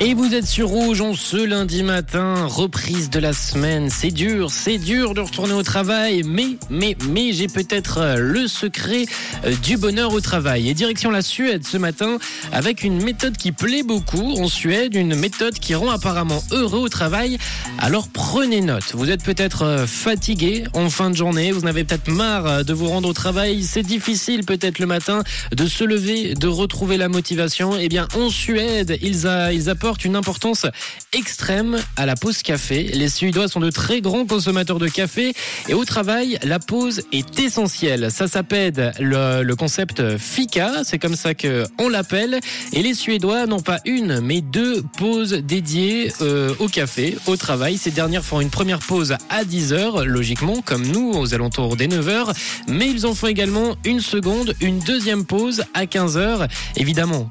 Et vous êtes sur Rouge en ce lundi matin, reprise de la semaine. C'est dur, c'est dur de retourner au travail, mais, mais, mais j'ai peut-être euh, le secret euh, du bonheur au travail. Et direction la Suède ce matin avec une méthode qui plaît beaucoup en Suède, une méthode qui rend apparemment heureux au travail. Alors prenez note. Vous êtes peut-être euh, fatigué en fin de journée, vous en avez peut-être marre de vous rendre au travail. C'est difficile peut-être le matin de se lever, de retrouver la motivation. Eh bien, en Suède, ils, a, ils apportent une importance extrême à la pause café. Les Suédois sont de très grands consommateurs de café et au travail, la pause est essentielle. Ça s'appelle le, concept fika, c'est comme ça que on l'appelle. Et les Suédois n'ont pas une, mais deux pauses dédiées euh, au café, au travail. Ces dernières font une première pause à 10 heures, logiquement, comme nous, aux alentours des 9 heures. Mais ils en font également une seconde, une deuxième pause à 15 heures. Évidemment,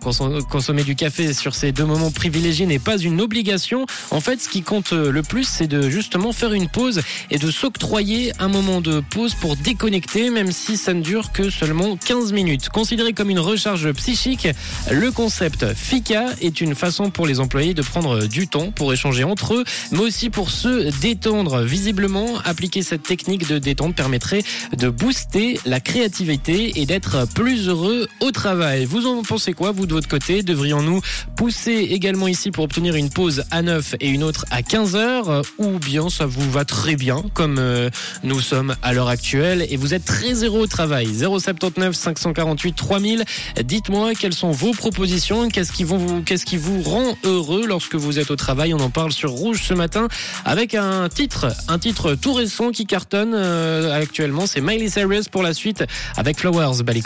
consommer du café sur ces deux moments privilégiés n'est pas une obligation. En fait, ce qui compte le plus, c'est de justement faire une pause et de s'octroyer un moment de pause pour déconnecter, même si ça ne dure que seulement 15 minutes. Considéré comme une recharge psychique, le concept FICA est une façon pour les employés de prendre du temps pour échanger entre eux, mais aussi pour se détendre. Visiblement, appliquer cette technique de détente permettrait de booster la créativité et d'être plus heureux au travail. Vous en pensez quoi, vous de votre côté? Devrions-nous pousser également ici pour obtenir une pause à 9 et une autre à 15 heures euh, ou bien ça vous va très bien comme euh, nous sommes à l'heure actuelle et vous êtes très heureux au travail. 079 548 3000 dites-moi quelles sont vos propositions qu'est-ce qui vous qu'est-ce qui vous rend heureux lorsque vous êtes au travail? On en parle sur Rouge ce matin avec un titre un titre tout récent qui cartonne euh, actuellement. C'est Miley Cyrus pour la suite avec Flowers Balico